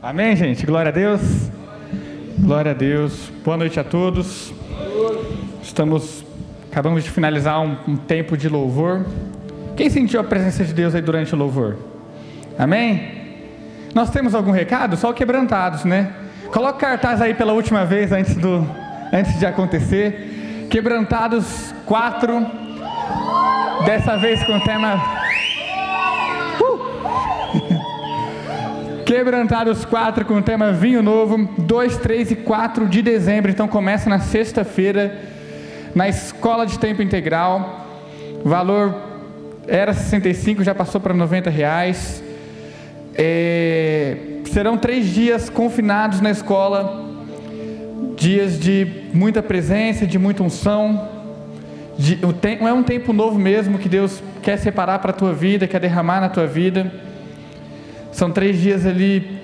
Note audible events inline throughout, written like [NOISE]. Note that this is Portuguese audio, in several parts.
Amém, gente? Glória a Deus. Glória a Deus. Boa noite a todos. Estamos, acabamos de finalizar um, um tempo de louvor. Quem sentiu a presença de Deus aí durante o louvor? Amém? Nós temos algum recado? Só quebrantados, né? Coloca cartaz aí pela última vez antes, do, antes de acontecer. Quebrantados 4. Dessa vez com o tema. Quebrantados 4 com o tema Vinho Novo, 2, 3 e 4 de dezembro. Então começa na sexta-feira, na escola de tempo integral. Valor era 65, já passou para 90 reais. É, serão três dias confinados na escola, dias de muita presença, de muita unção. De, é um tempo novo mesmo que Deus quer separar para a tua vida, quer derramar na tua vida. São três dias ali.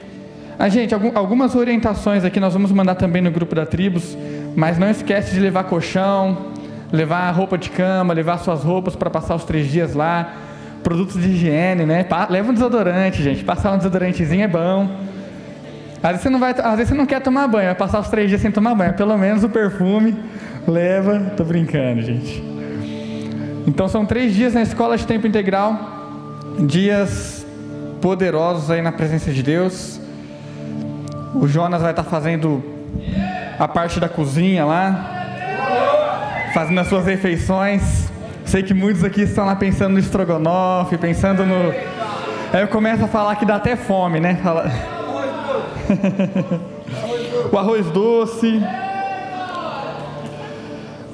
Ah, gente, algumas orientações aqui nós vamos mandar também no grupo da Tribos, mas não esquece de levar colchão, levar roupa de cama, levar suas roupas para passar os três dias lá, produtos de higiene, né? Leva um desodorante, gente. Passar um desodorantezinho é bom. Às vezes você não vai, às vezes você não quer tomar banho, vai passar os três dias sem tomar banho. Pelo menos o perfume leva. Tô brincando, gente. Então são três dias na escola de tempo integral, dias poderosos aí na presença de Deus. O Jonas vai estar fazendo a parte da cozinha lá, fazendo as suas refeições. Sei que muitos aqui estão lá pensando no estrogonofe, pensando no. Aí eu começo a falar que dá até fome, né? Fala... [LAUGHS] o arroz doce.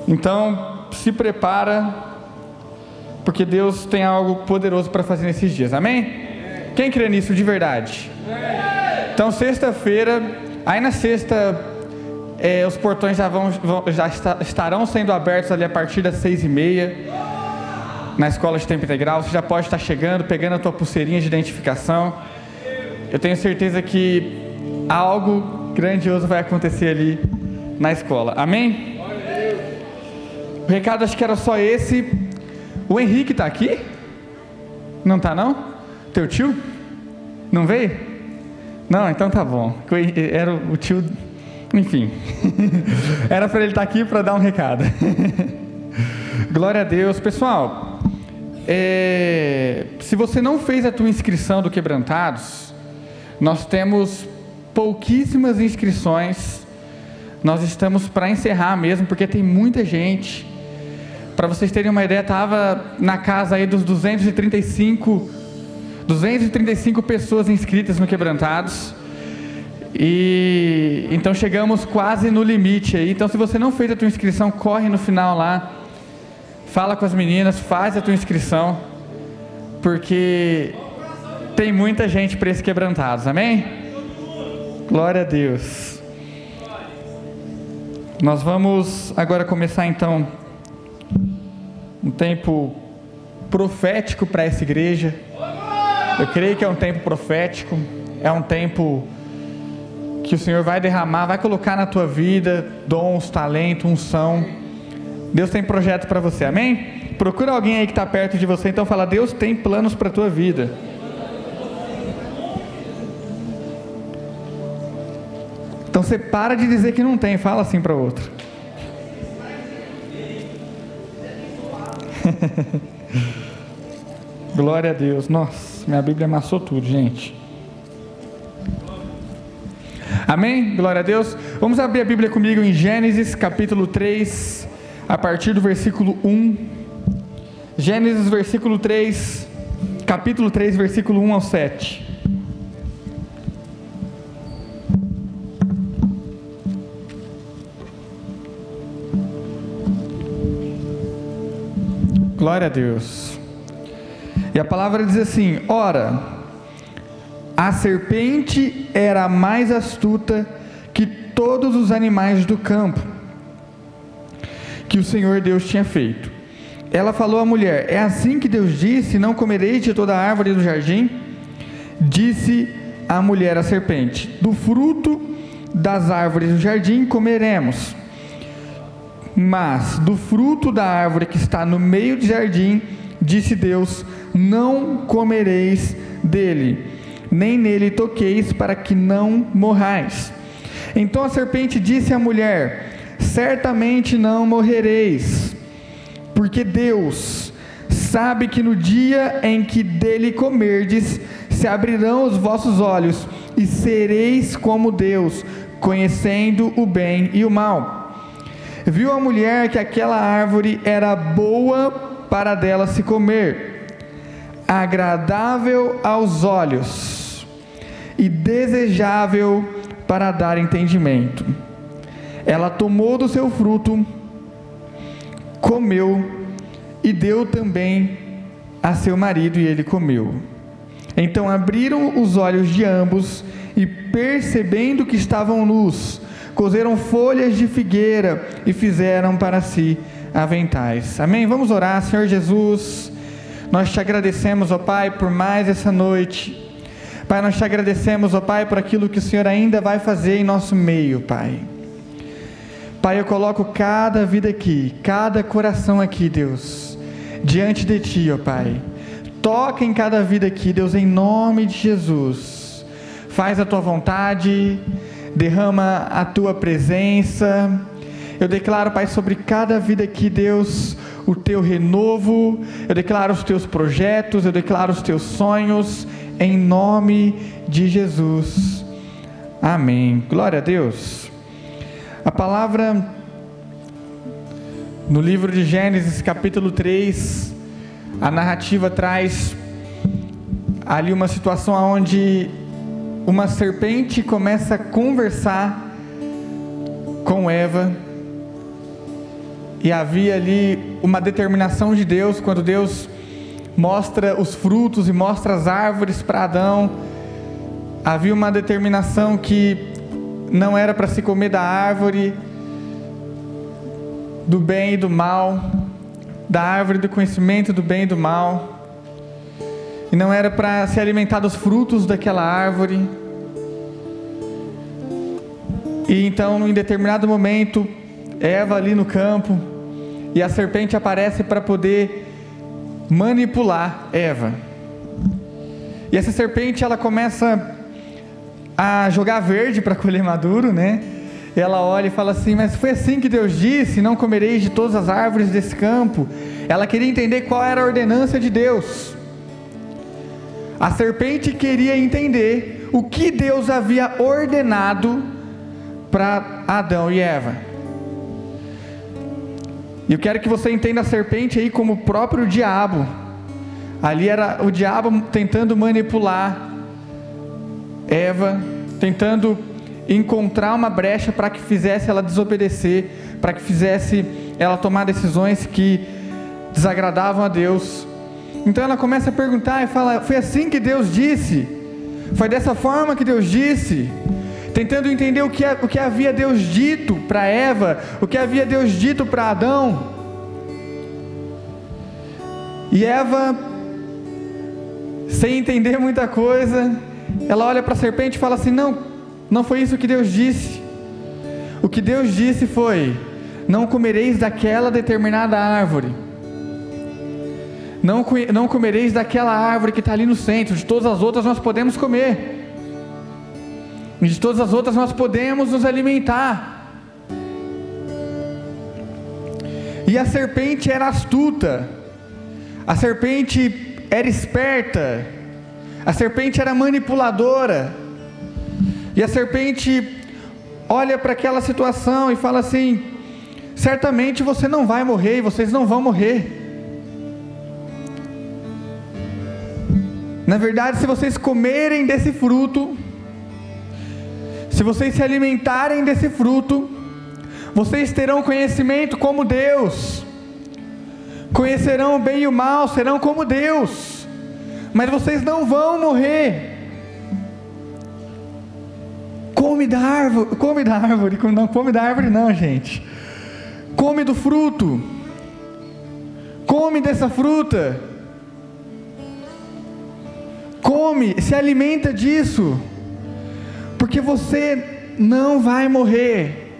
Então, se prepara, porque Deus tem algo poderoso para fazer nesses dias. Amém? Quem crê nisso de verdade? Então, sexta-feira, aí na sexta, é, os portões já, vão, já está, estarão sendo abertos ali a partir das seis e meia, na escola de tempo integral. Você já pode estar chegando, pegando a tua pulseirinha de identificação. Eu tenho certeza que algo grandioso vai acontecer ali na escola. Amém? O recado acho que era só esse. O Henrique está aqui? Não está não? Teu tio? Não veio? Não, então tá bom. Era o tio. Enfim. [LAUGHS] Era para ele estar tá aqui para dar um recado. [LAUGHS] Glória a Deus. Pessoal, é... se você não fez a tua inscrição do Quebrantados, nós temos pouquíssimas inscrições. Nós estamos para encerrar mesmo, porque tem muita gente. Para vocês terem uma ideia, estava na casa aí dos 235 235 pessoas inscritas no Quebrantados. E então chegamos quase no limite aí. Então se você não fez a tua inscrição, corre no final lá. Fala com as meninas, faz a tua inscrição, porque tem muita gente para esse quebrantados. Amém? Glória a Deus. Nós vamos agora começar então um tempo profético para essa igreja. Eu creio que é um tempo profético, é um tempo que o Senhor vai derramar, vai colocar na tua vida dons, talento, unção. Deus tem projeto para você, amém? Procura alguém aí que está perto de você, então fala: Deus tem planos para a tua vida. Então você para de dizer que não tem, fala assim para outro. [LAUGHS] Glória a Deus. Nossa. Minha Bíblia amassou tudo, gente. Amém? Glória a Deus. Vamos abrir a Bíblia comigo em Gênesis capítulo 3, a partir do versículo 1. Gênesis versículo 3, capítulo 3, versículo 1 ao 7. Glória a Deus. E a palavra diz assim: Ora, a serpente era mais astuta que todos os animais do campo que o Senhor Deus tinha feito. Ela falou à mulher: É assim que Deus disse: Não comereis de toda árvore do jardim? Disse a mulher à serpente: Do fruto das árvores do jardim comeremos, mas do fruto da árvore que está no meio do jardim, disse Deus: não comereis dele, nem nele toqueis, para que não morrais. Então a serpente disse à mulher: Certamente não morrereis, porque Deus sabe que no dia em que dele comerdes, se abrirão os vossos olhos e sereis como Deus, conhecendo o bem e o mal. Viu a mulher que aquela árvore era boa para dela se comer, agradável aos olhos e desejável para dar entendimento. Ela tomou do seu fruto, comeu e deu também a seu marido, e ele comeu. Então abriram os olhos de ambos e, percebendo que estavam nus, cozeram folhas de figueira e fizeram para si aventais. Amém? Vamos orar, Senhor Jesus. Nós te agradecemos, ó Pai, por mais essa noite. Pai, nós te agradecemos, ó Pai, por aquilo que o Senhor ainda vai fazer em nosso meio, Pai. Pai, eu coloco cada vida aqui, cada coração aqui, Deus, diante de Ti, ó Pai. Toca em cada vida aqui, Deus, em nome de Jesus. Faz a Tua vontade, derrama a Tua presença. Eu declaro, Pai, sobre cada vida aqui, Deus, o Teu renovo. Eu declaro os Teus projetos, eu declaro os Teus sonhos, em nome de Jesus. Amém. Glória a Deus. A palavra no livro de Gênesis, capítulo 3, a narrativa traz ali uma situação onde uma serpente começa a conversar com Eva. E havia ali uma determinação de Deus, quando Deus mostra os frutos e mostra as árvores para Adão. Havia uma determinação que não era para se comer da árvore do bem e do mal, da árvore do conhecimento do bem e do mal, e não era para se alimentar dos frutos daquela árvore. E então, em determinado momento, Eva ali no campo, e a serpente aparece para poder manipular Eva. E essa serpente ela começa a jogar verde para colher maduro, né? Ela olha e fala assim: Mas foi assim que Deus disse: Não comereis de todas as árvores desse campo. Ela queria entender qual era a ordenança de Deus. A serpente queria entender o que Deus havia ordenado para Adão e Eva. E eu quero que você entenda a serpente aí como o próprio diabo. Ali era o diabo tentando manipular Eva, tentando encontrar uma brecha para que fizesse ela desobedecer, para que fizesse ela tomar decisões que desagradavam a Deus. Então ela começa a perguntar e fala: Foi assim que Deus disse? Foi dessa forma que Deus disse? Tentando entender o que, o que havia Deus dito para Eva, o que havia Deus dito para Adão. E Eva, sem entender muita coisa, ela olha para a serpente e fala assim: Não, não foi isso que Deus disse. O que Deus disse foi: Não comereis daquela determinada árvore. Não, não comereis daquela árvore que está ali no centro. De todas as outras nós podemos comer. E de todas as outras nós podemos nos alimentar. E a serpente era astuta. A serpente era esperta a serpente era manipuladora. E a serpente olha para aquela situação e fala assim: certamente você não vai morrer e vocês não vão morrer. Na verdade, se vocês comerem desse fruto, se vocês se alimentarem desse fruto, vocês terão conhecimento como Deus, conhecerão o bem e o mal, serão como Deus mas vocês não vão morrer. Come da árvore, come da árvore, não come da árvore não, gente. Come do fruto. Come dessa fruta. Come, se alimenta disso. Porque você não vai morrer.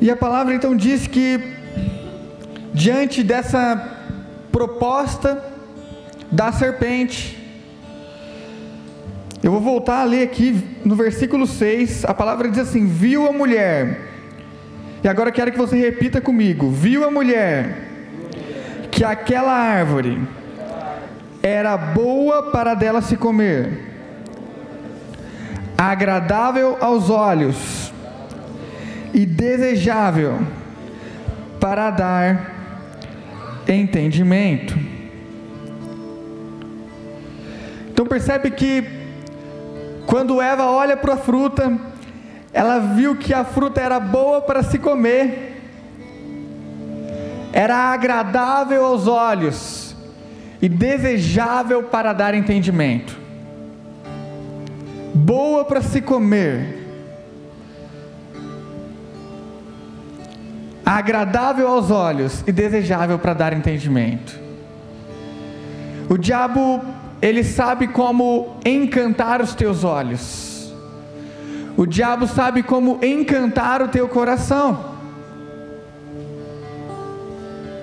E a palavra então diz que diante dessa proposta da serpente, Eu vou voltar a ler aqui no versículo 6, a palavra diz assim: Viu a mulher, e agora quero que você repita comigo: Viu a mulher que aquela árvore era boa para dela se comer, agradável aos olhos e desejável para dar entendimento. Então percebe que quando Eva olha para a fruta, ela viu que a fruta era boa para se comer, era agradável aos olhos e desejável para dar entendimento. Boa para se comer, agradável aos olhos e desejável para dar entendimento. O diabo, ele sabe como encantar os teus olhos. O diabo sabe como encantar o teu coração.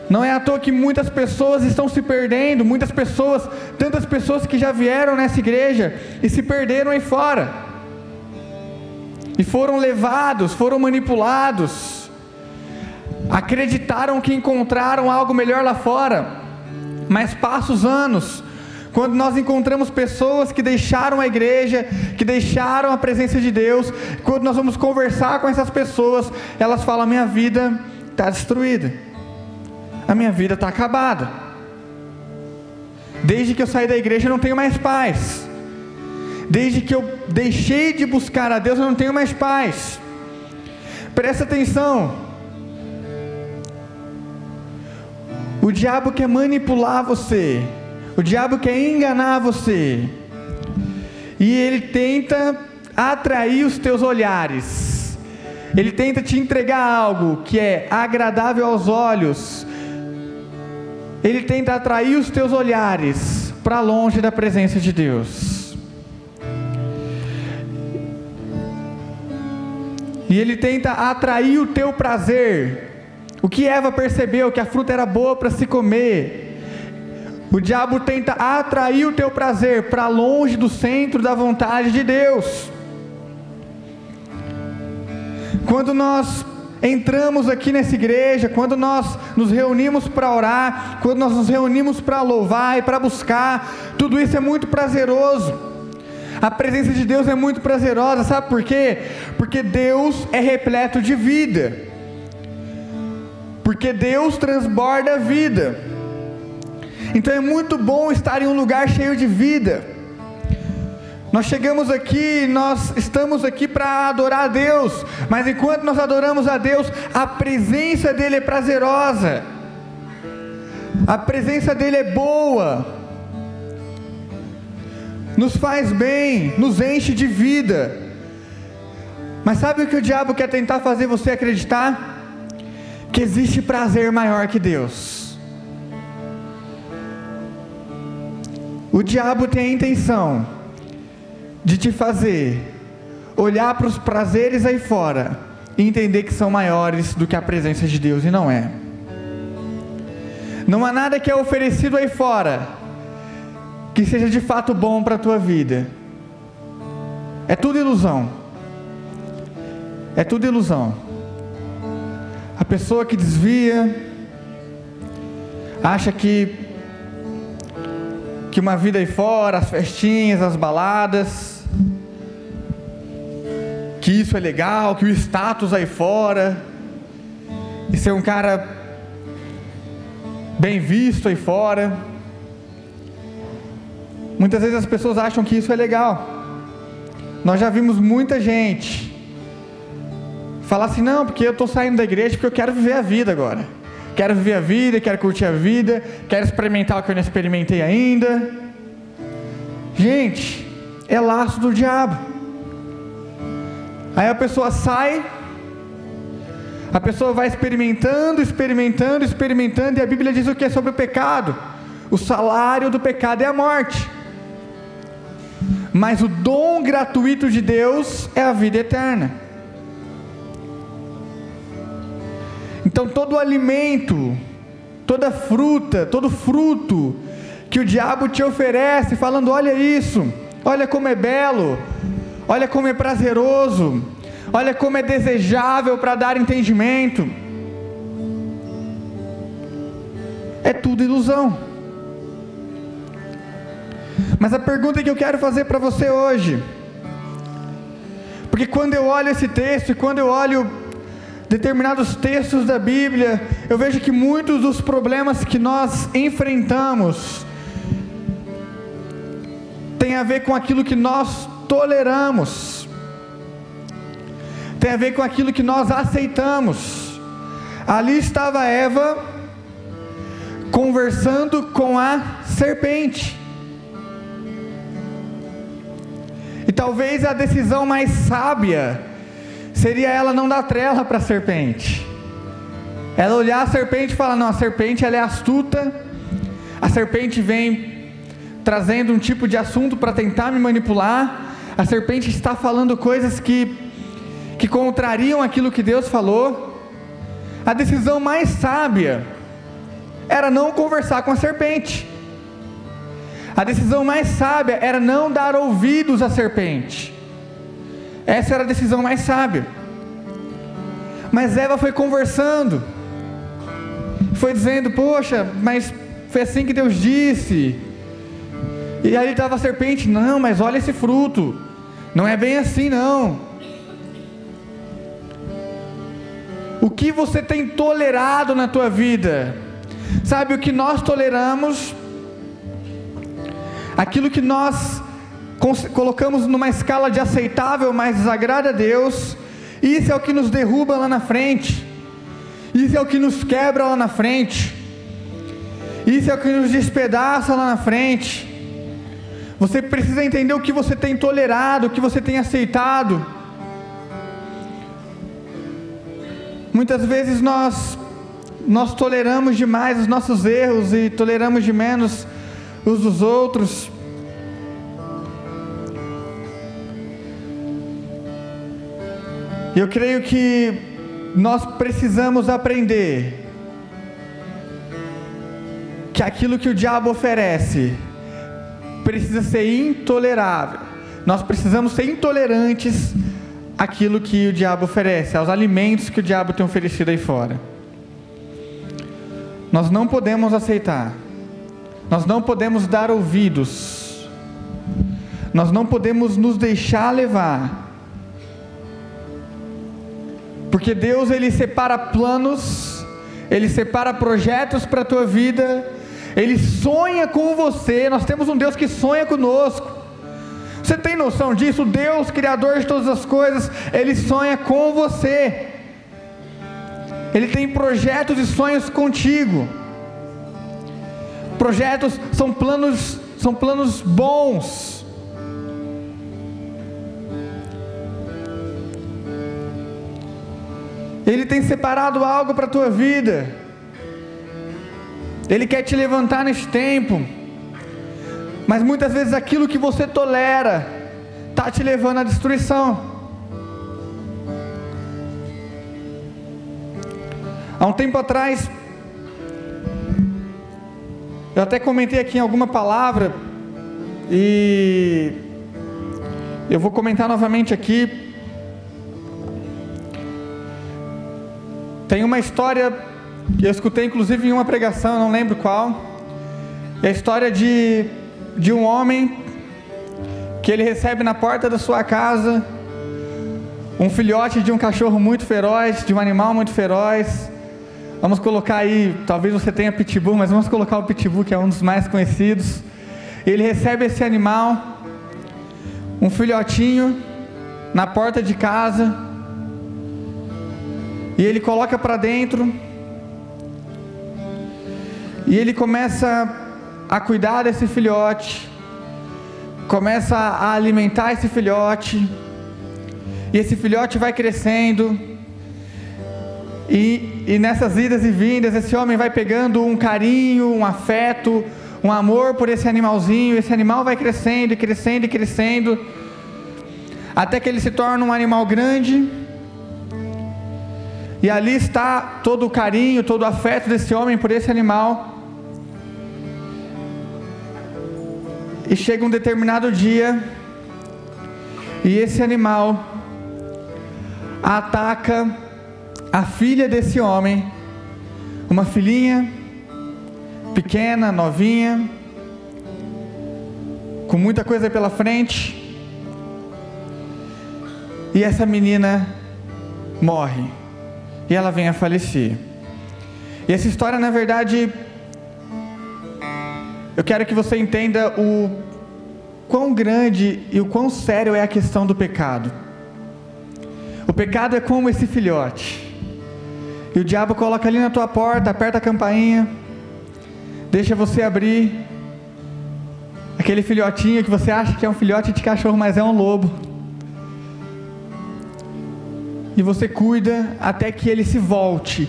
Não é à toa que muitas pessoas estão se perdendo, muitas pessoas, tantas pessoas que já vieram nessa igreja e se perderam aí fora. E foram levados, foram manipulados. Acreditaram que encontraram algo melhor lá fora, mas passa os anos, quando nós encontramos pessoas que deixaram a igreja, que deixaram a presença de Deus, quando nós vamos conversar com essas pessoas, elas falam: minha vida está destruída, a minha vida está acabada. Desde que eu saí da igreja, eu não tenho mais paz. Desde que eu deixei de buscar a Deus, eu não tenho mais paz. Presta atenção. O diabo quer manipular você. O diabo quer enganar você. E ele tenta atrair os teus olhares. Ele tenta te entregar algo que é agradável aos olhos. Ele tenta atrair os teus olhares para longe da presença de Deus. E ele tenta atrair o teu prazer o que Eva percebeu que a fruta era boa para se comer. O diabo tenta atrair o teu prazer para longe do centro da vontade de Deus. Quando nós entramos aqui nessa igreja, quando nós nos reunimos para orar, quando nós nos reunimos para louvar e para buscar, tudo isso é muito prazeroso. A presença de Deus é muito prazerosa, sabe por quê? Porque Deus é repleto de vida porque Deus transborda a vida. Então é muito bom estar em um lugar cheio de vida. Nós chegamos aqui, nós estamos aqui para adorar a Deus, mas enquanto nós adoramos a Deus, a presença dEle é prazerosa, a presença dEle é boa, nos faz bem, nos enche de vida. Mas sabe o que o diabo quer tentar fazer você acreditar? que existe prazer maior que Deus. O diabo tem a intenção de te fazer olhar para os prazeres aí fora e entender que são maiores do que a presença de Deus, e não é. Não há nada que é oferecido aí fora que seja de fato bom para a tua vida. É tudo ilusão. É tudo ilusão. A pessoa que desvia, acha que que uma vida aí fora, as festinhas, as baladas, que isso é legal, que o status aí fora, e ser um cara bem visto aí fora. Muitas vezes as pessoas acham que isso é legal. Nós já vimos muita gente falar assim: não, porque eu estou saindo da igreja porque eu quero viver a vida agora. Quero viver a vida, quero curtir a vida, quero experimentar o que eu não experimentei ainda. Gente, é laço do diabo. Aí a pessoa sai, a pessoa vai experimentando, experimentando, experimentando, e a Bíblia diz o que é sobre o pecado? O salário do pecado é a morte. Mas o dom gratuito de Deus é a vida eterna. Então todo alimento, toda fruta, todo fruto que o diabo te oferece, falando: olha isso, olha como é belo, olha como é prazeroso, olha como é desejável para dar entendimento. É tudo ilusão. Mas a pergunta que eu quero fazer para você hoje, porque quando eu olho esse texto e quando eu olho determinados textos da Bíblia, eu vejo que muitos dos problemas que nós enfrentamos tem a ver com aquilo que nós toleramos, tem a ver com aquilo que nós aceitamos. Ali estava Eva conversando com a serpente. E talvez a decisão mais sábia seria ela não dar trela para a serpente. Ela olhar a serpente e falar: não, a serpente ela é astuta, a serpente vem trazendo um tipo de assunto para tentar me manipular, a serpente está falando coisas que, que contrariam aquilo que Deus falou. A decisão mais sábia era não conversar com a serpente. A decisão mais sábia era não dar ouvidos à serpente. Essa era a decisão mais sábia. Mas Eva foi conversando, foi dizendo: Poxa, mas foi assim que Deus disse. E aí estava a serpente: Não, mas olha esse fruto, não é bem assim não. O que você tem tolerado na tua vida? Sabe o que nós toleramos? Aquilo que nós colocamos numa escala de aceitável, mas desagrada a Deus, isso é o que nos derruba lá na frente, isso é o que nos quebra lá na frente, isso é o que nos despedaça lá na frente. Você precisa entender o que você tem tolerado, o que você tem aceitado. Muitas vezes nós nós toleramos demais os nossos erros e toleramos de menos os dos outros. Eu creio que nós precisamos aprender que aquilo que o diabo oferece precisa ser intolerável. Nós precisamos ser intolerantes àquilo que o diabo oferece, aos alimentos que o diabo tem oferecido aí fora. Nós não podemos aceitar. Nós não podemos dar ouvidos. Nós não podemos nos deixar levar porque Deus ele separa planos, ele separa projetos para a tua vida, ele sonha com você. Nós temos um Deus que sonha conosco. Você tem noção disso? Deus, criador de todas as coisas, ele sonha com você. Ele tem projetos e sonhos contigo. Projetos são planos, são planos bons Ele tem separado algo para a tua vida. Ele quer te levantar neste tempo. Mas muitas vezes aquilo que você tolera está te levando à destruição. Há um tempo atrás, eu até comentei aqui em alguma palavra, e eu vou comentar novamente aqui, Tem uma história que eu escutei inclusive em uma pregação, não lembro qual. É a história de, de um homem que ele recebe na porta da sua casa um filhote de um cachorro muito feroz, de um animal muito feroz. Vamos colocar aí, talvez você tenha pitbull, mas vamos colocar o pitbull que é um dos mais conhecidos. Ele recebe esse animal, um filhotinho, na porta de casa e ele coloca para dentro. E ele começa a cuidar desse filhote. Começa a alimentar esse filhote. E esse filhote vai crescendo. E, e nessas idas e vindas, esse homem vai pegando um carinho, um afeto, um amor por esse animalzinho. Esse animal vai crescendo e crescendo e crescendo. Até que ele se torna um animal grande e ali está todo o carinho, todo o afeto desse homem por esse animal. E chega um determinado dia e esse animal ataca a filha desse homem, uma filhinha pequena, novinha, com muita coisa pela frente. E essa menina morre. E ela vem a falecer. E essa história, na verdade, eu quero que você entenda o quão grande e o quão sério é a questão do pecado. O pecado é como esse filhote. E o diabo coloca ali na tua porta, aperta a campainha, deixa você abrir. Aquele filhotinho que você acha que é um filhote de cachorro, mas é um lobo. E você cuida até que ele se volte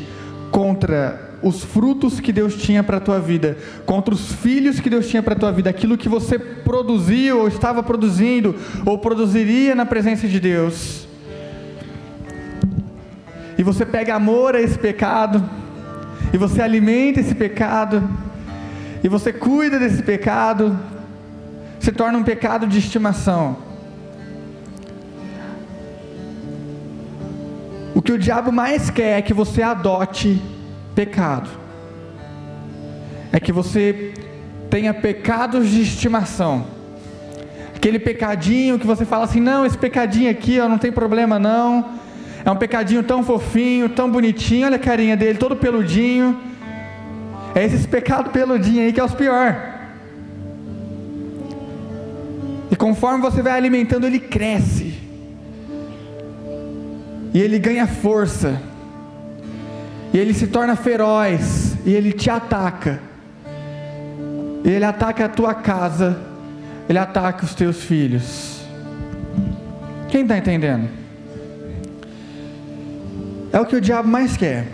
contra os frutos que Deus tinha para a tua vida, contra os filhos que Deus tinha para a tua vida, aquilo que você produziu ou estava produzindo ou produziria na presença de Deus. E você pega amor a esse pecado, e você alimenta esse pecado, e você cuida desse pecado, se torna um pecado de estimação. O que o diabo mais quer é que você adote pecado. É que você tenha pecados de estimação. Aquele pecadinho que você fala assim: não, esse pecadinho aqui ó, não tem problema não. É um pecadinho tão fofinho, tão bonitinho. Olha a carinha dele, todo peludinho. É esses pecados peludinhos aí que é os pior. E conforme você vai alimentando, ele cresce. E ele ganha força e ele se torna feroz, e ele te ataca. Ele ataca a tua casa, ele ataca os teus filhos. Quem está entendendo? É o que o diabo mais quer.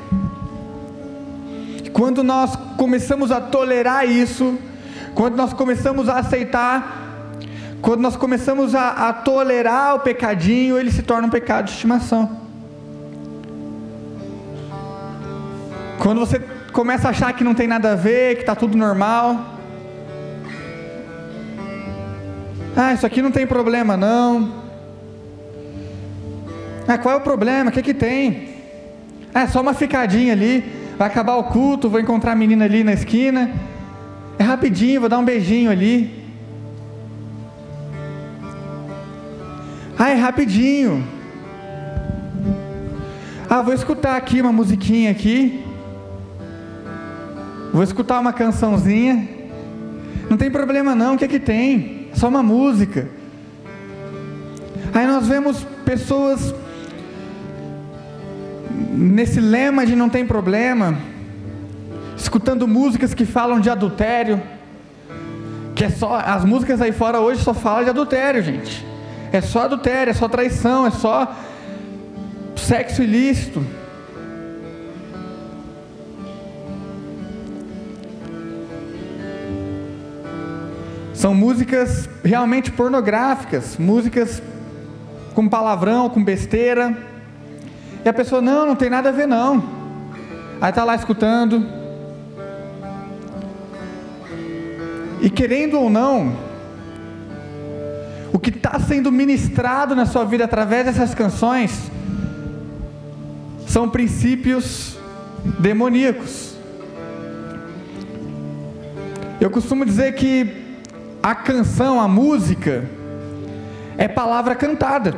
Quando nós começamos a tolerar isso, quando nós começamos a aceitar, quando nós começamos a, a tolerar o pecadinho, ele se torna um pecado de estimação. Quando você começa a achar que não tem nada a ver, que está tudo normal. Ah, isso aqui não tem problema não. Ah, qual é o problema? O que, que tem? Ah, é só uma ficadinha ali. Vai acabar o culto, vou encontrar a menina ali na esquina. É rapidinho, vou dar um beijinho ali. Ah, é rapidinho. Ah, vou escutar aqui uma musiquinha aqui. Vou escutar uma cançãozinha. Não tem problema não, o que é que tem? É só uma música. Aí nós vemos pessoas nesse lema de não tem problema, escutando músicas que falam de adultério, que é só as músicas aí fora hoje só falam de adultério, gente. É só adultério, é só traição, é só sexo ilícito. São músicas realmente pornográficas, músicas com palavrão, com besteira. E a pessoa, não, não tem nada a ver não. Aí está lá escutando. E querendo ou não, o que está sendo ministrado na sua vida através dessas canções são princípios demoníacos. Eu costumo dizer que a canção, a música, é palavra cantada.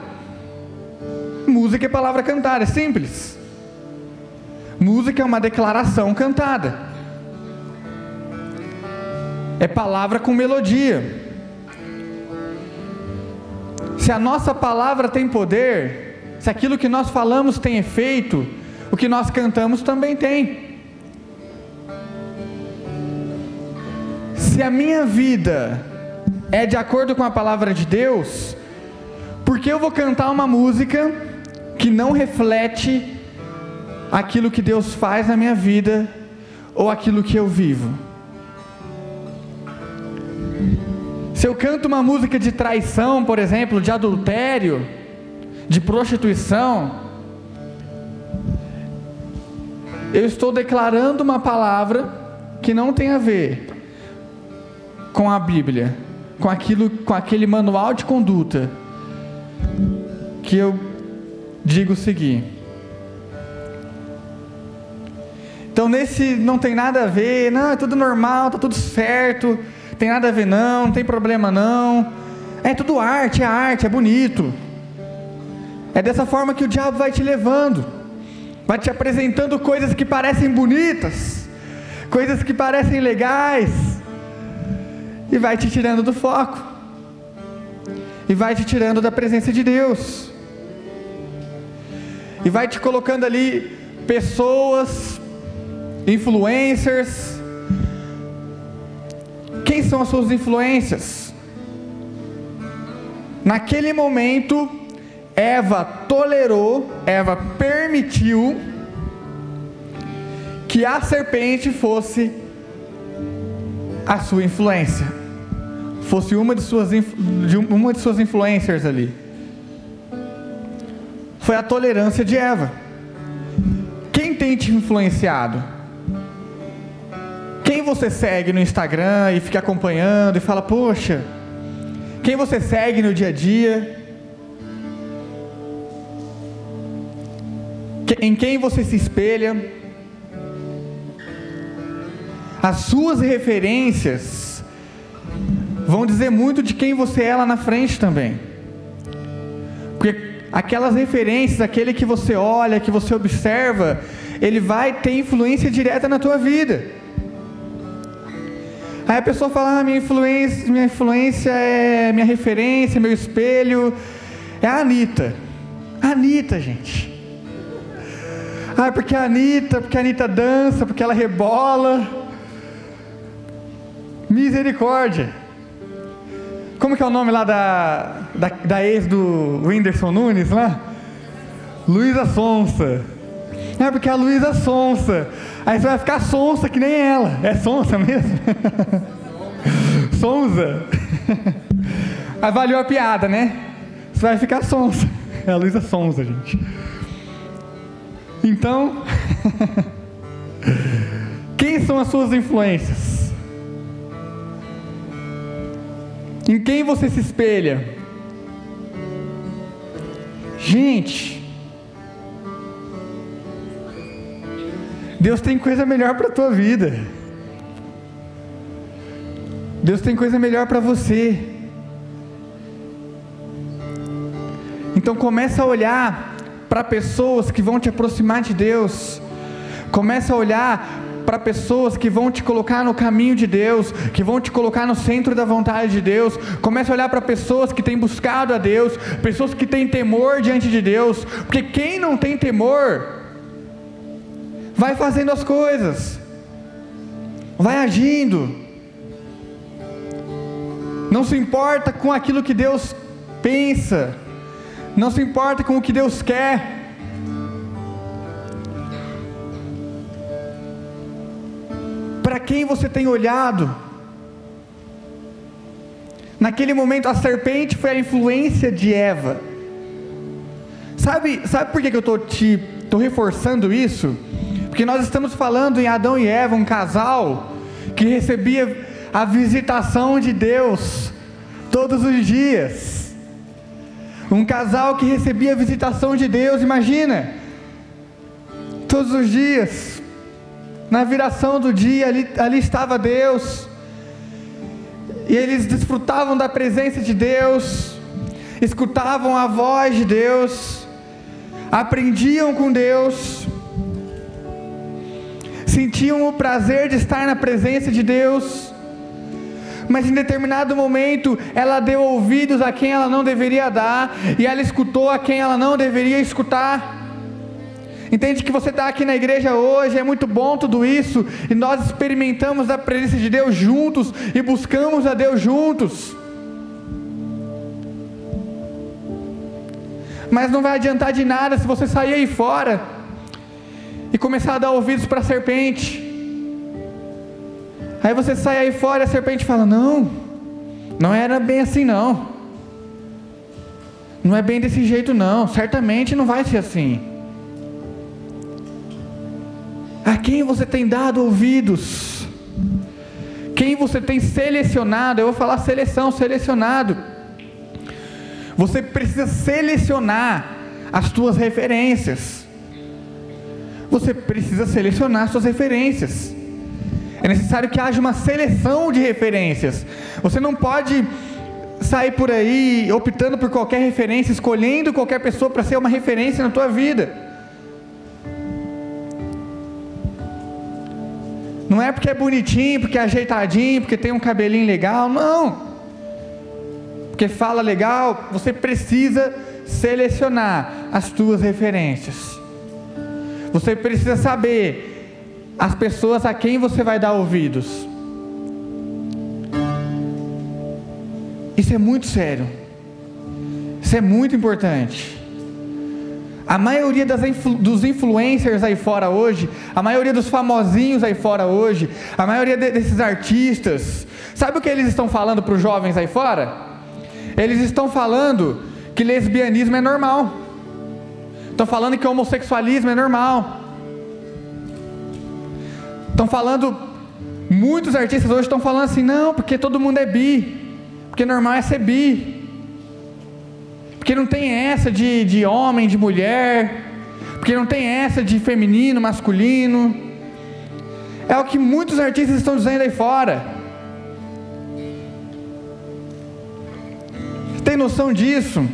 Música é palavra cantada, é simples. Música é uma declaração cantada. É palavra com melodia. Se a nossa palavra tem poder, se aquilo que nós falamos tem efeito, o que nós cantamos também tem. Se a minha vida é de acordo com a palavra de Deus, porque eu vou cantar uma música que não reflete aquilo que Deus faz na minha vida ou aquilo que eu vivo. Se eu canto uma música de traição, por exemplo, de adultério, de prostituição, eu estou declarando uma palavra que não tem a ver com a Bíblia com aquilo, com aquele manual de conduta que eu digo seguir. Então nesse não tem nada a ver, não, é tudo normal, tá tudo certo, tem nada a ver não, não tem problema não. É tudo arte, é arte, é bonito. É dessa forma que o diabo vai te levando. Vai te apresentando coisas que parecem bonitas, coisas que parecem legais, e vai te tirando do foco, e vai te tirando da presença de Deus, e vai te colocando ali pessoas, influencers. Quem são as suas influências? Naquele momento, Eva tolerou, Eva permitiu que a serpente fosse a sua influência, fosse uma de suas, de uma de suas influencers ali. Foi a tolerância de Eva. Quem tem te influenciado? Quem você segue no Instagram e fica acompanhando e fala, poxa, quem você segue no dia a dia? em quem você se espelha, as suas referências vão dizer muito de quem você é lá na frente também. Porque aquelas referências, aquele que você olha, que você observa, ele vai ter influência direta na tua vida. Aí a pessoa fala: ah, minha influência, minha influência é minha referência, meu espelho é a Anitta. Anitta, gente. Ah, porque a Anitta, porque a Anitta dança, porque ela rebola. Misericórdia. Como que é o nome lá da, da, da ex do Whindersson Nunes lá? Luísa Sonsa. É porque a Luísa Sonsa. Aí você vai ficar sonsa que nem ela. É sonsa mesmo? [LAUGHS] Sonsa. [LAUGHS] Aí valeu a piada, né? Você vai ficar sonsa. É a Luísa Sonsa, gente. Então, [LAUGHS] quem são as suas influências? Em quem você se espelha? Gente, Deus tem coisa melhor para a tua vida. Deus tem coisa melhor para você. Então começa a olhar para pessoas que vão te aproximar de Deus. Começa a olhar para pessoas que vão te colocar no caminho de Deus, que vão te colocar no centro da vontade de Deus. Começa a olhar para pessoas que têm buscado a Deus, pessoas que têm temor diante de Deus, porque quem não tem temor vai fazendo as coisas, vai agindo, não se importa com aquilo que Deus pensa, não se importa com o que Deus quer. Para quem você tem olhado? Naquele momento a serpente foi a influência de Eva. Sabe, sabe por que, que eu estou te tô reforçando isso? Porque nós estamos falando em Adão e Eva, um casal que recebia a visitação de Deus todos os dias. Um casal que recebia a visitação de Deus, imagina, todos os dias, na viração do dia, ali, ali estava Deus, e eles desfrutavam da presença de Deus, escutavam a voz de Deus, aprendiam com Deus, sentiam o prazer de estar na presença de Deus, mas em determinado momento ela deu ouvidos a quem ela não deveria dar, e ela escutou a quem ela não deveria escutar. Entende que você está aqui na igreja hoje, é muito bom tudo isso, e nós experimentamos a presença de Deus juntos e buscamos a Deus juntos. Mas não vai adiantar de nada se você sair aí fora e começar a dar ouvidos para a serpente. Aí você sai aí fora e a serpente fala: Não, não era bem assim não. Não é bem desse jeito não. Certamente não vai ser assim. A quem você tem dado ouvidos? Quem, você tem selecionado, eu vou falar seleção, selecionado. Você precisa selecionar as tuas referências. Você precisa selecionar as suas referências. É necessário que haja uma seleção de referências. Você não pode sair por aí optando por qualquer referência, escolhendo qualquer pessoa para ser uma referência na tua vida. Não é porque é bonitinho, porque é ajeitadinho, porque tem um cabelinho legal, não. Porque fala legal, você precisa selecionar as tuas referências. Você precisa saber as pessoas a quem você vai dar ouvidos. Isso é muito sério. Isso é muito importante. A maioria influ, dos influencers aí fora hoje, a maioria dos famosinhos aí fora hoje, a maioria de, desses artistas, sabe o que eles estão falando para os jovens aí fora? Eles estão falando que lesbianismo é normal. Estão falando que homossexualismo é normal. Estão falando, muitos artistas hoje estão falando assim, não, porque todo mundo é bi. Porque normal é ser bi. Porque não tem essa de, de homem, de mulher. Porque não tem essa de feminino, masculino. É o que muitos artistas estão dizendo aí fora. Tem noção disso?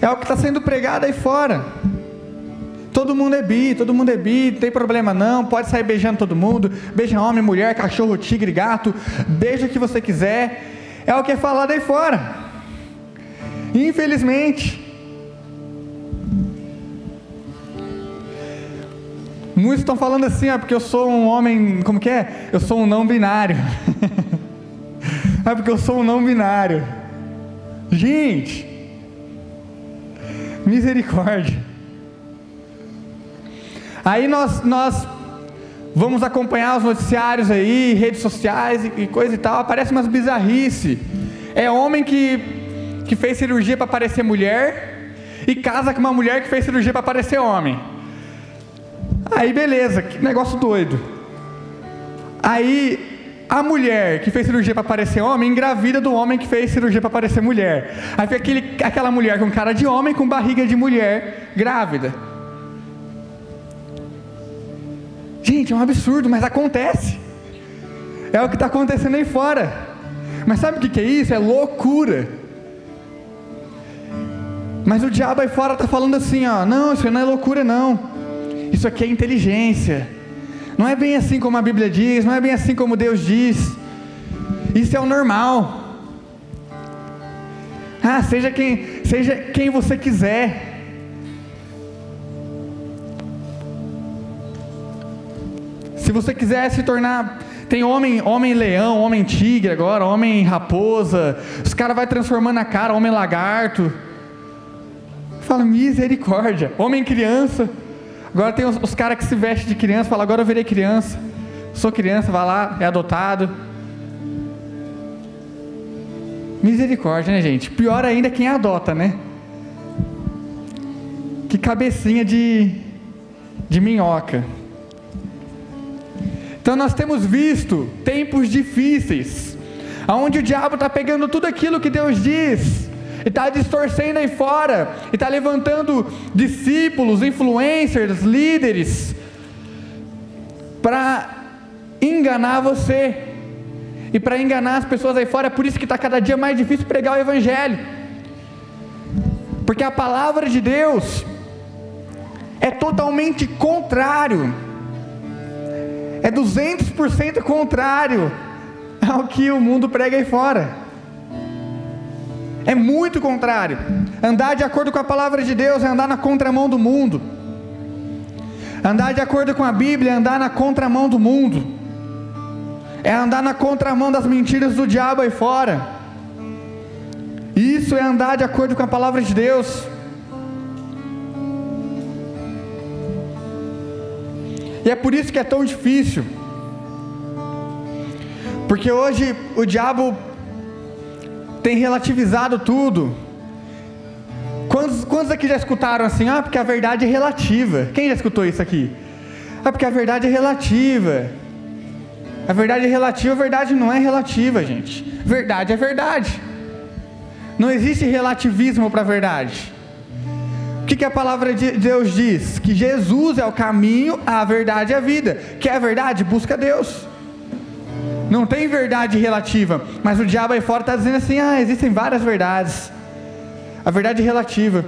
É o que está sendo pregado aí fora. Todo mundo é bi, todo mundo é bi, não tem problema não, pode sair beijando todo mundo, beija homem, mulher, cachorro, tigre, gato, beija o que você quiser, é o que é falado aí fora. Infelizmente, muitos estão falando assim, ah, porque eu sou um homem, como que é? Eu sou um não binário. [LAUGHS] é porque eu sou um não binário. Gente, misericórdia. Aí nós, nós vamos acompanhar os noticiários aí, redes sociais e, e coisa e tal, aparece umas bizarrice. É homem que, que fez cirurgia para parecer mulher e casa com uma mulher que fez cirurgia para parecer homem. Aí beleza, que negócio doido. Aí a mulher que fez cirurgia para parecer homem engravida do homem que fez cirurgia para parecer mulher. Aí fica aquele, aquela mulher com cara de homem com barriga de mulher grávida. Gente, é um absurdo, mas acontece. É o que está acontecendo aí fora. Mas sabe o que é isso? É loucura. Mas o diabo aí fora está falando assim: ó, não, isso não é loucura, não. Isso aqui é inteligência. Não é bem assim como a Bíblia diz, não é bem assim como Deus diz. Isso é o normal. Ah, seja quem, seja quem você quiser. Se você quiser se tornar. Tem homem, homem leão, homem tigre agora, homem raposa. Os caras vai transformando a cara, homem lagarto. Fala, misericórdia. Homem criança. Agora tem os, os caras que se vestem de criança, fala, agora eu virei criança. Sou criança, vai lá, é adotado. Misericórdia, né, gente? Pior ainda quem adota, né? Que cabecinha de, de minhoca. Então nós temos visto tempos difíceis, onde o diabo está pegando tudo aquilo que Deus diz, e está distorcendo aí fora, e está levantando discípulos, influencers, líderes, para enganar você, e para enganar as pessoas aí fora, é por isso que está cada dia mais difícil pregar o Evangelho, porque a palavra de Deus é totalmente contrário. É 200% contrário ao que o mundo prega aí fora. É muito contrário. Andar de acordo com a palavra de Deus é andar na contramão do mundo. Andar de acordo com a Bíblia é andar na contramão do mundo. É andar na contramão das mentiras do diabo aí fora. Isso é andar de acordo com a palavra de Deus. E é por isso que é tão difícil. Porque hoje o diabo tem relativizado tudo. Quantos, quantos aqui já escutaram assim? Ah, porque a verdade é relativa. Quem já escutou isso aqui? Ah, porque a verdade é relativa. A verdade é relativa, a verdade não é relativa, gente. Verdade é verdade. Não existe relativismo para a verdade. O que, que, a palavra de Deus diz? Que Jesus é o caminho, a verdade e a vida. Que é a verdade? Busca Deus. Não tem verdade relativa, mas o diabo aí fora está dizendo assim: ah, existem várias verdades. A verdade relativa.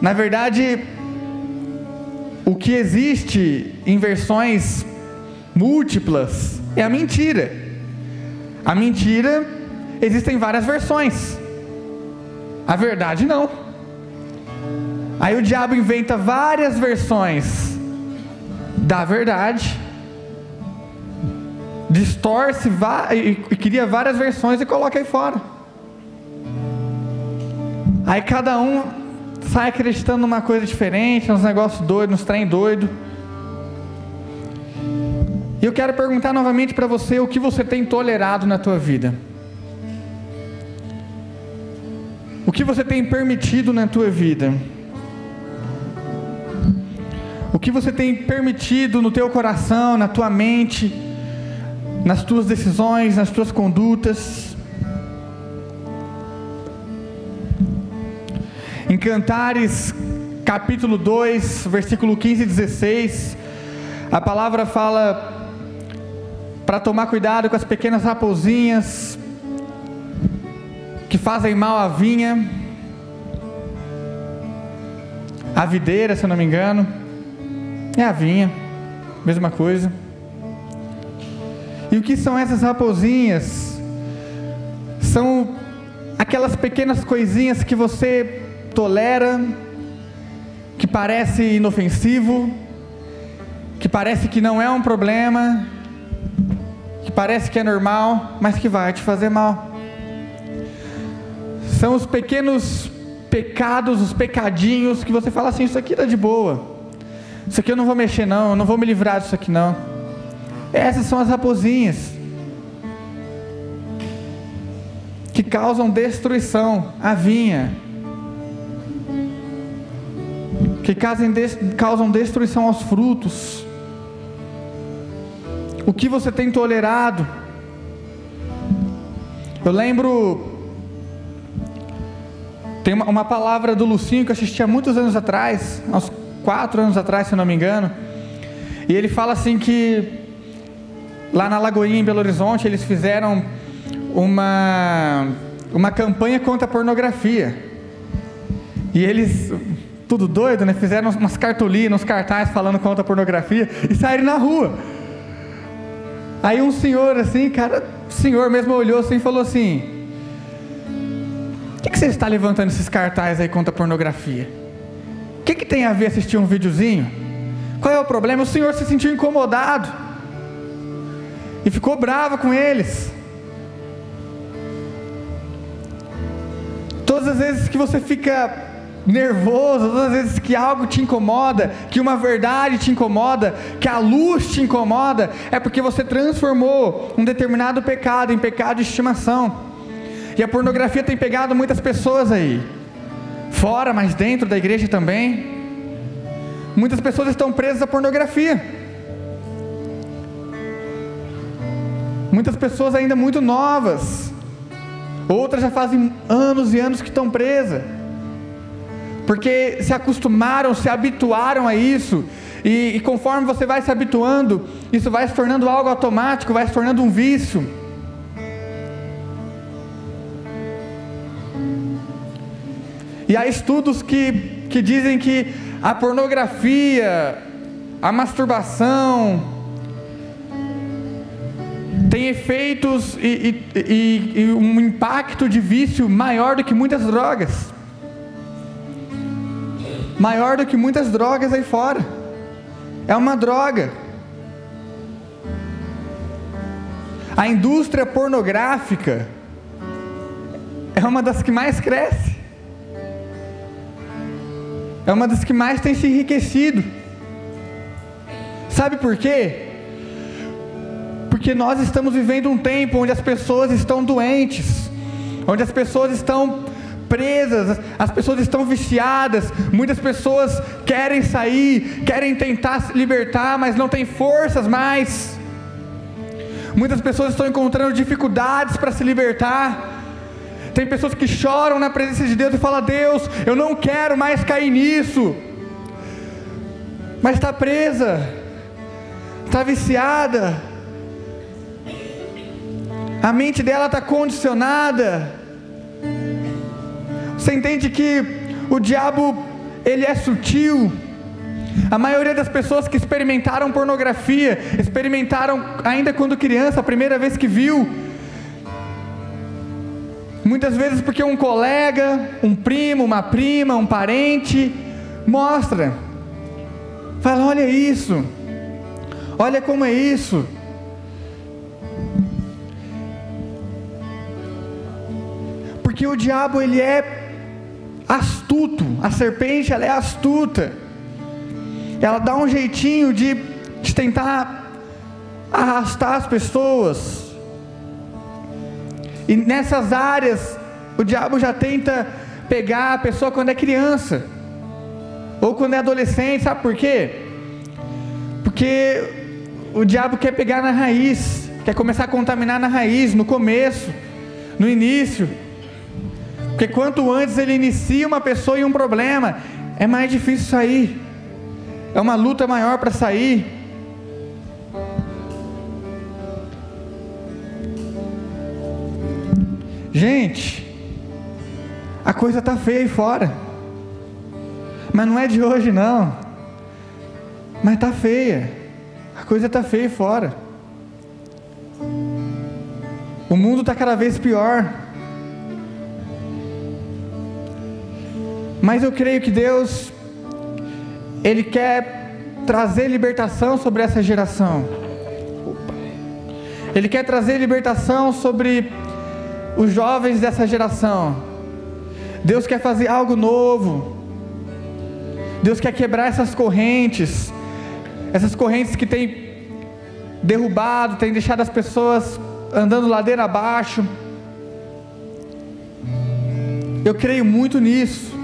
Na verdade, o que existe em versões múltiplas é a mentira. A mentira existem várias versões. A verdade não. Aí o diabo inventa várias versões da verdade, distorce e cria várias versões e coloca aí fora. Aí cada um sai acreditando numa coisa diferente, nos negócios doidos, nos trem doido. E eu quero perguntar novamente para você o que você tem tolerado na tua vida. O que você tem permitido na tua vida? O que você tem permitido no teu coração, na tua mente, nas tuas decisões, nas tuas condutas? Em Cantares, capítulo 2, versículo 15 e 16, a palavra fala para tomar cuidado com as pequenas raposinhas, que fazem mal à vinha, a videira, se eu não me engano, é a vinha, mesma coisa. E o que são essas raposinhas? São aquelas pequenas coisinhas que você tolera, que parece inofensivo, que parece que não é um problema, que parece que é normal, mas que vai te fazer mal. São os pequenos pecados, os pecadinhos que você fala assim: Isso aqui está de boa. Isso aqui eu não vou mexer, não. Eu não vou me livrar disso aqui, não. Essas são as raposinhas que causam destruição à vinha, que causam destruição aos frutos. O que você tem tolerado? Eu lembro tem uma, palavra do Lucinho que eu assisti há muitos anos atrás, uns quatro anos atrás, se não me engano. E ele fala assim que lá na Lagoinha, em Belo Horizonte, eles fizeram uma, uma campanha contra a pornografia. E eles, tudo doido, né? Fizeram umas cartolinas, uns cartazes falando contra a pornografia e saíram na rua. Aí um senhor assim, cara, o senhor mesmo olhou assim e falou assim: que, que você está levantando esses cartazes aí contra a pornografia? O que, que tem a ver assistir um videozinho? Qual é o problema? O senhor se sentiu incomodado e ficou bravo com eles. Todas as vezes que você fica nervoso, todas as vezes que algo te incomoda, que uma verdade te incomoda, que a luz te incomoda, é porque você transformou um determinado pecado em pecado de estimação. E a pornografia tem pegado muitas pessoas aí, fora, mas dentro da igreja também. Muitas pessoas estão presas à pornografia. Muitas pessoas ainda muito novas. Outras já fazem anos e anos que estão presas. Porque se acostumaram, se habituaram a isso. E, e conforme você vai se habituando, isso vai se tornando algo automático, vai se tornando um vício. E há estudos que, que dizem que a pornografia, a masturbação, tem efeitos e, e, e, um impacto de vício maior do que muitas drogas. Maior do que muitas drogas aí fora. É uma droga. A indústria pornográfica é uma das que mais cresce é uma das que mais tem se enriquecido. Sabe por quê? Porque nós estamos vivendo um tempo onde as pessoas estão doentes, onde as pessoas estão presas, as pessoas estão viciadas, muitas pessoas querem sair, querem tentar se libertar, mas não tem forças mais. Muitas pessoas estão encontrando dificuldades para se libertar. Tem pessoas que choram na presença de Deus e falam: Deus, eu não quero mais cair nisso. Mas está presa, está viciada, a mente dela está condicionada. Você entende que o diabo ele é sutil. A maioria das pessoas que experimentaram pornografia, experimentaram ainda quando criança, a primeira vez que viu. Muitas vezes porque um colega, um primo, uma prima, um parente mostra. Fala, olha isso. Olha como é isso. Porque o diabo ele é astuto, a serpente ela é astuta. Ela dá um jeitinho de, de tentar arrastar as pessoas. E nessas áreas, o diabo já tenta pegar a pessoa quando é criança, ou quando é adolescente, sabe por quê? Porque o diabo quer pegar na raiz, quer começar a contaminar na raiz, no começo, no início. Porque quanto antes ele inicia uma pessoa em um problema, é mais difícil sair. É uma luta maior para sair. Gente, a coisa tá feia aí fora. Mas não é de hoje não. Mas tá feia. A coisa tá feia aí fora. O mundo está cada vez pior. Mas eu creio que Deus, Ele quer trazer libertação sobre essa geração. Ele quer trazer libertação sobre os jovens dessa geração. Deus quer fazer algo novo. Deus quer quebrar essas correntes, essas correntes que têm derrubado, têm deixado as pessoas andando ladeira abaixo. Eu creio muito nisso.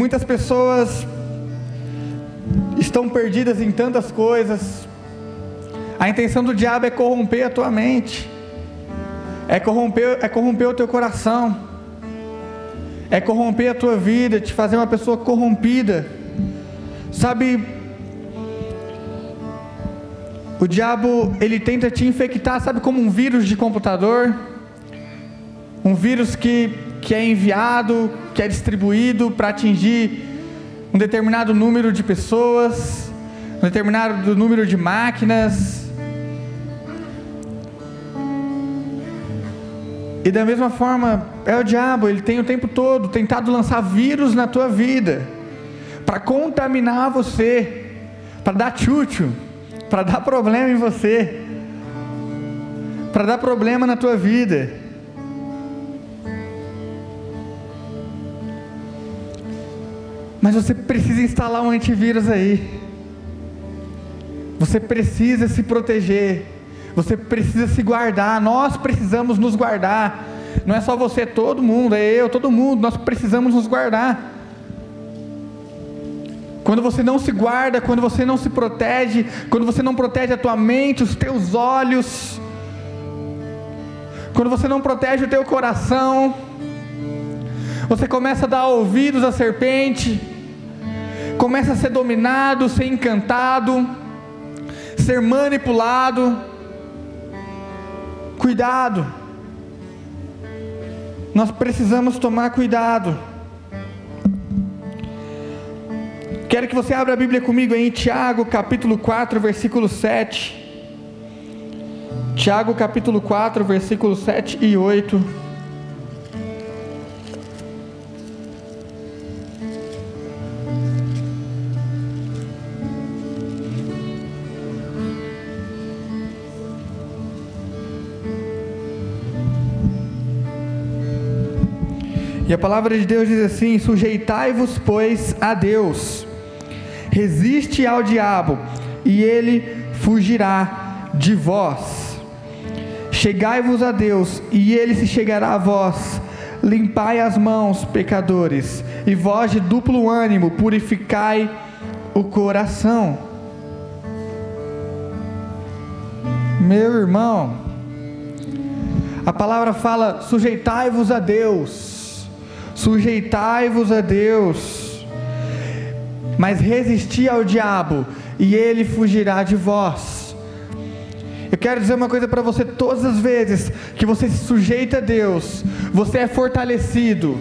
Muitas pessoas estão perdidas em tantas coisas. A intenção do diabo é corromper a tua mente, é corromper, é corromper o teu coração, é corromper a tua vida, te fazer uma pessoa corrompida. Sabe, o diabo ele tenta te infectar, sabe como um vírus de computador, um vírus que que é enviado, que é distribuído para atingir um determinado número de pessoas, um determinado número de máquinas. E da mesma forma, é o diabo, ele tem o tempo todo tentado lançar vírus na tua vida, para contaminar você, para dar chúcio, para dar problema em você, para dar problema na tua vida. Mas você precisa instalar um antivírus aí. Você precisa se proteger. Você precisa se guardar. Nós precisamos nos guardar. Não é só você, todo mundo, é eu, todo mundo. Nós precisamos nos guardar. Quando você não se guarda, quando você não se protege, quando você não protege a tua mente, os teus olhos, quando você não protege o teu coração, você começa a dar ouvidos à serpente, começa a ser dominado, ser encantado, ser manipulado. Cuidado, nós precisamos tomar cuidado. Quero que você abra a Bíblia comigo em Tiago capítulo 4, versículo 7. Tiago capítulo 4, versículo 7 e 8. Palavra de Deus diz assim: Sujeitai-vos, pois, a Deus, resiste ao diabo, e ele fugirá de vós. Chegai-vos a Deus, e ele se chegará a vós. Limpai as mãos, pecadores, e vós de duplo ânimo, purificai o coração. Meu irmão, a palavra fala: sujeitai-vos a Deus, sujeitai-vos a Deus, mas resisti ao diabo, e ele fugirá de vós. Eu quero dizer uma coisa para você: todas as vezes que você se sujeita a Deus, você é fortalecido.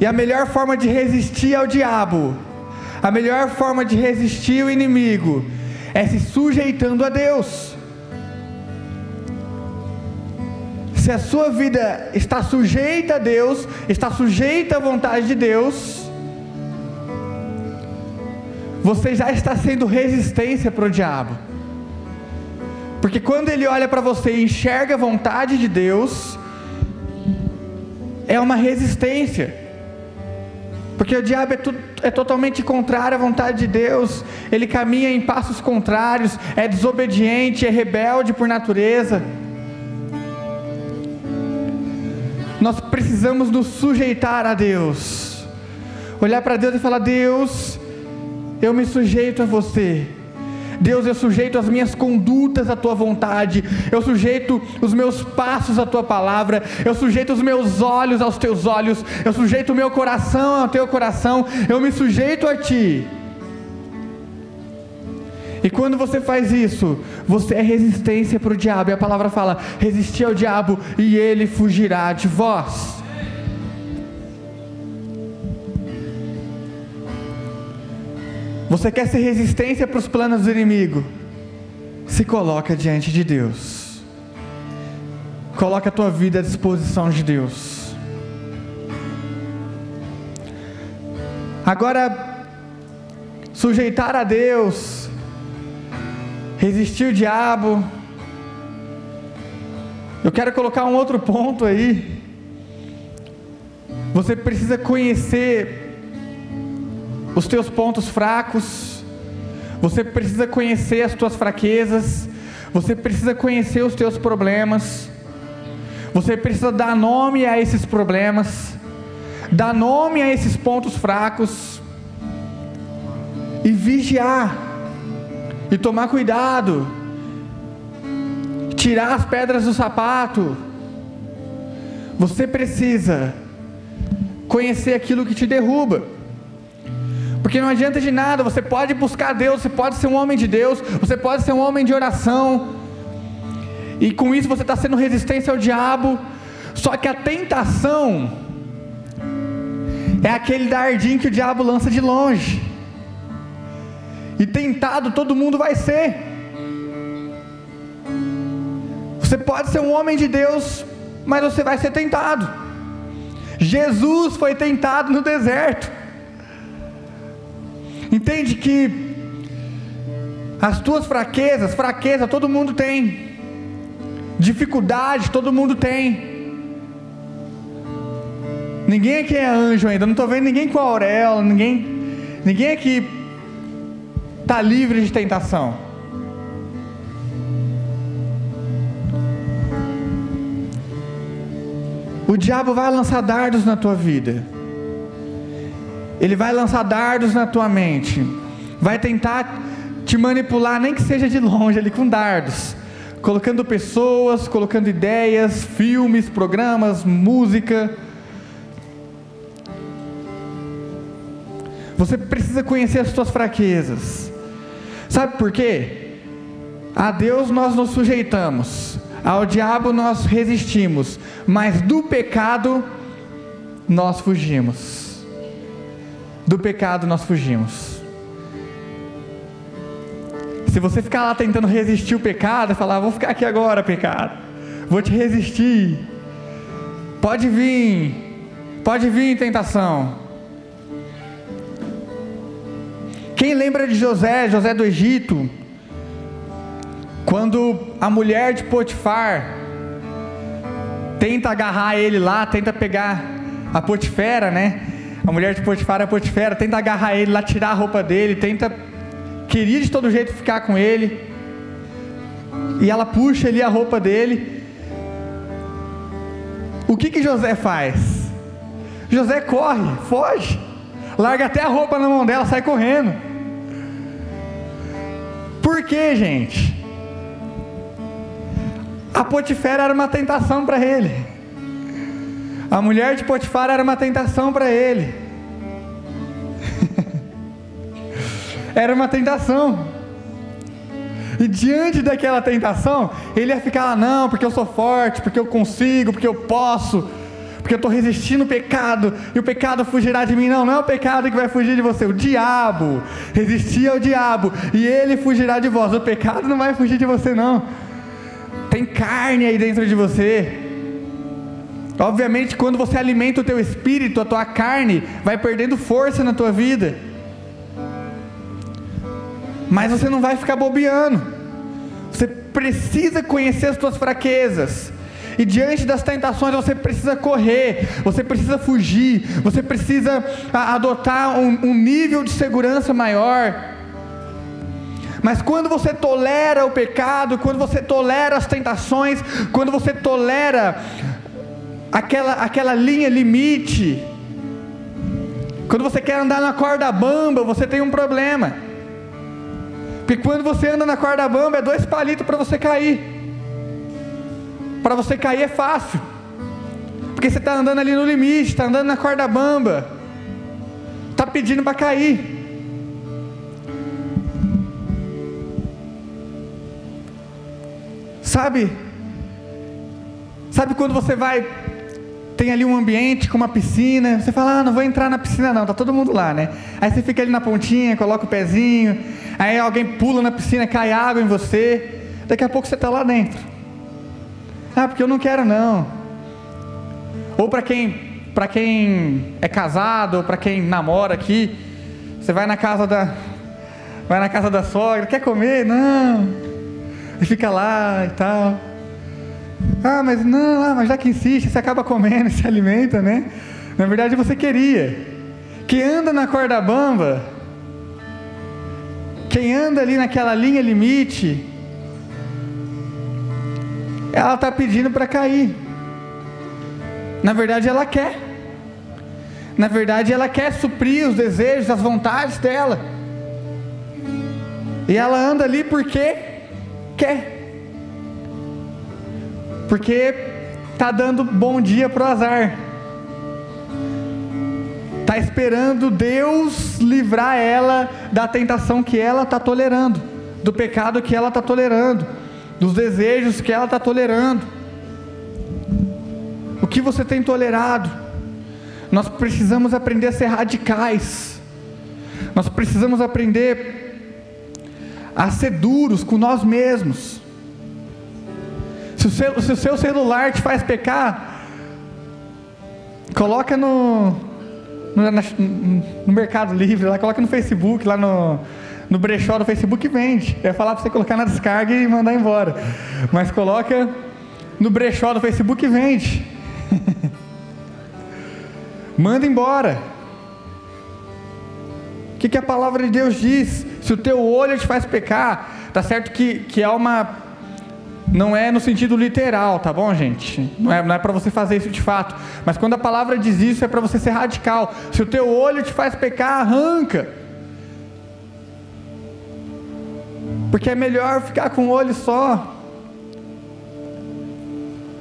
E a melhor forma de resistir ao diabo, a melhor forma de resistir ao inimigo, é se sujeitando a Deus. Se a sua vida está sujeita a Deus, está sujeita à vontade de Deus, você já está sendo resistência para o diabo. Porque quando ele olha para você e enxerga a vontade de Deus, é uma resistência. Porque o diabo é, tu, é, totalmente contrário à vontade de Deus, ele caminha em passos contrários, é desobediente, é rebelde por natureza. Nós precisamos nos sujeitar a Deus, olhar para Deus e falar: Deus, eu me sujeito a você. Deus, eu sujeito as minhas condutas à tua vontade, eu sujeito os meus passos à tua palavra, eu sujeito os meus olhos aos teus olhos, eu sujeito o meu coração ao teu coração, eu me sujeito a ti. E quando você faz isso, você é resistência para o diabo, e a palavra fala: resistir ao diabo e ele fugirá de vós. Você quer ser resistência para os planos do inimigo? Se coloca diante de Deus. Coloca a tua vida à disposição de Deus. Agora, sujeitar a Deus, resistir o diabo. Eu quero colocar um outro ponto aí. Você precisa conhecer os teus pontos fracos, você precisa conhecer as tuas fraquezas, você precisa conhecer os teus problemas, você precisa dar nome a esses problemas, dar nome a esses pontos fracos, e vigiar, e tomar cuidado, tirar as pedras do sapato. Você precisa conhecer aquilo que te derruba. Porque não adianta de nada, você pode buscar Deus, você pode ser um homem de Deus, você pode ser um homem de oração, e com isso você está sendo resistência ao diabo, só que a tentação é aquele dardinho que o diabo lança de longe, e tentado todo mundo vai ser. Você pode ser um homem de Deus, mas você vai ser tentado. Jesus foi tentado no deserto. Entende que as tuas fraquezas, fraqueza todo mundo tem. Dificuldade todo mundo tem. Ninguém aqui é anjo ainda, não estou vendo ninguém com auréola, ninguém, ninguém aqui está livre de tentação. O diabo vai lançar dardos na tua vida. Ele vai lançar dardos na tua mente, vai tentar te manipular, nem que seja de longe, ali com dardos, colocando pessoas, colocando ideias, filmes, programas, música. Você precisa conhecer as suas fraquezas. Sabe por quê? A Deus nós nos sujeitamos, ao diabo nós resistimos, mas do pecado nós fugimos do pecado nós fugimos. Se você ficar lá tentando resistir o pecado, falar, vou ficar aqui agora, pecado, vou te resistir. Pode vir, pode vir tentação. Quem lembra de José, José do Egito, quando a mulher de Potifar tenta agarrar ele lá, tenta pegar a Potifera, né? A mulher de Potifar é Potifera, tenta agarrar ele lá, tirar a roupa dele, tenta, queria de todo jeito ficar com ele. E ela puxa ali a roupa dele. O que que José faz? José corre, foge, larga até a roupa na mão dela, sai correndo. Quê, gente? A Potifera era uma tentação para ele. A mulher de Potifar era uma tentação para ele. [LAUGHS] era uma tentação. E diante daquela tentação, ele ia ficar lá, não, porque eu sou forte, porque eu consigo, porque eu posso, porque eu estou resistindo o pecado, e o pecado fugirá de mim. Não, não é o pecado que vai fugir de você, o diabo. Resistir ao diabo, e ele fugirá de vós. O pecado não vai fugir de você, não. Tem carne aí dentro de você. Obviamente, quando você alimenta o teu espírito, a tua carne vai perdendo força na tua vida. Mas você não vai ficar bobeando. Você precisa conhecer as suas fraquezas. E diante das tentações você precisa correr, você precisa fugir, você precisa adotar um, um nível de segurança maior. Mas quando você tolera o pecado, quando você tolera as tentações, quando você tolera aquela, aquela linha limite, quando você quer andar na corda bamba, você tem um problema. Porque quando você anda na corda bamba, é dois palitos para você cair. Para você cair é fácil. Porque você está andando ali no limite, está andando na corda bamba. Está pedindo para cair. Sabe? Sabe quando você vai tem ali um ambiente com uma piscina, você fala, ah, não vou entrar na piscina não, tá todo mundo lá, né? Aí você fica ali na pontinha, coloca o pezinho, aí alguém pula na piscina, cai água em você, daqui a pouco você está lá dentro. Ah, porque eu não quero não. Ou para quem para quem é casado, ou para quem namora aqui, você vai na casa da vai na casa da sogra, quer comer? Não. E fica lá e tal. Ah, mas não, ah, mas já que insiste, você acaba comendo, [LAUGHS] se alimenta, né? Na verdade você queria. Quem anda na corda bamba, quem anda ali naquela linha limite, ela está pedindo para cair. Na verdade ela quer. Na verdade ela quer suprir os desejos, as vontades dela. E ela anda ali porque quer porque tá dando bom dia pro azar. Tá esperando Deus livrar ela da tentação que ela tá tolerando, do pecado que ela tá tolerando, dos desejos que ela tá tolerando. O que você tem tolerado? Nós precisamos aprender a ser radicais. Nós precisamos aprender a ser duros com nós mesmos. Se o, seu, se o seu celular te faz pecar, coloca no, no, na, no Mercado Livre, lá, coloca no Facebook, lá no, no brechó do Facebook vende. Ia falar para você colocar na descarga e mandar embora. Mas coloca no brechó do Facebook vende. [LAUGHS] Manda embora. O que, que a palavra de Deus diz? Se o teu olho te faz pecar, tá certo que, que é uma não é no sentido literal, tá bom, gente? Não é, não é para você fazer isso de fato. Mas quando a palavra diz isso, é para você ser radical. Se o teu olho te faz pecar, arranca. Porque é melhor ficar com um olho só,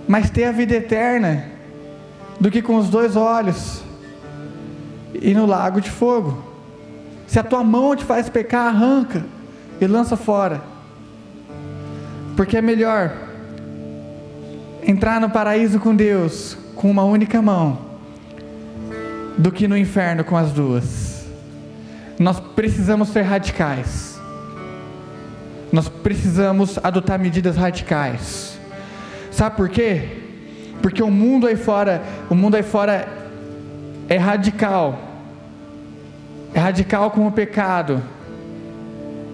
mas ter a vida eterna, do que com os dois olhos e no lago de fogo. Se a tua mão te faz pecar, arranca e lança fora. Porque é melhor entrar no paraíso com Deus com uma única mão do que no inferno com as duas. Nós precisamos ser radicais. Nós precisamos adotar medidas radicais. Sabe por quê? Porque o mundo aí fora, o mundo aí fora é radical. É radical com o pecado.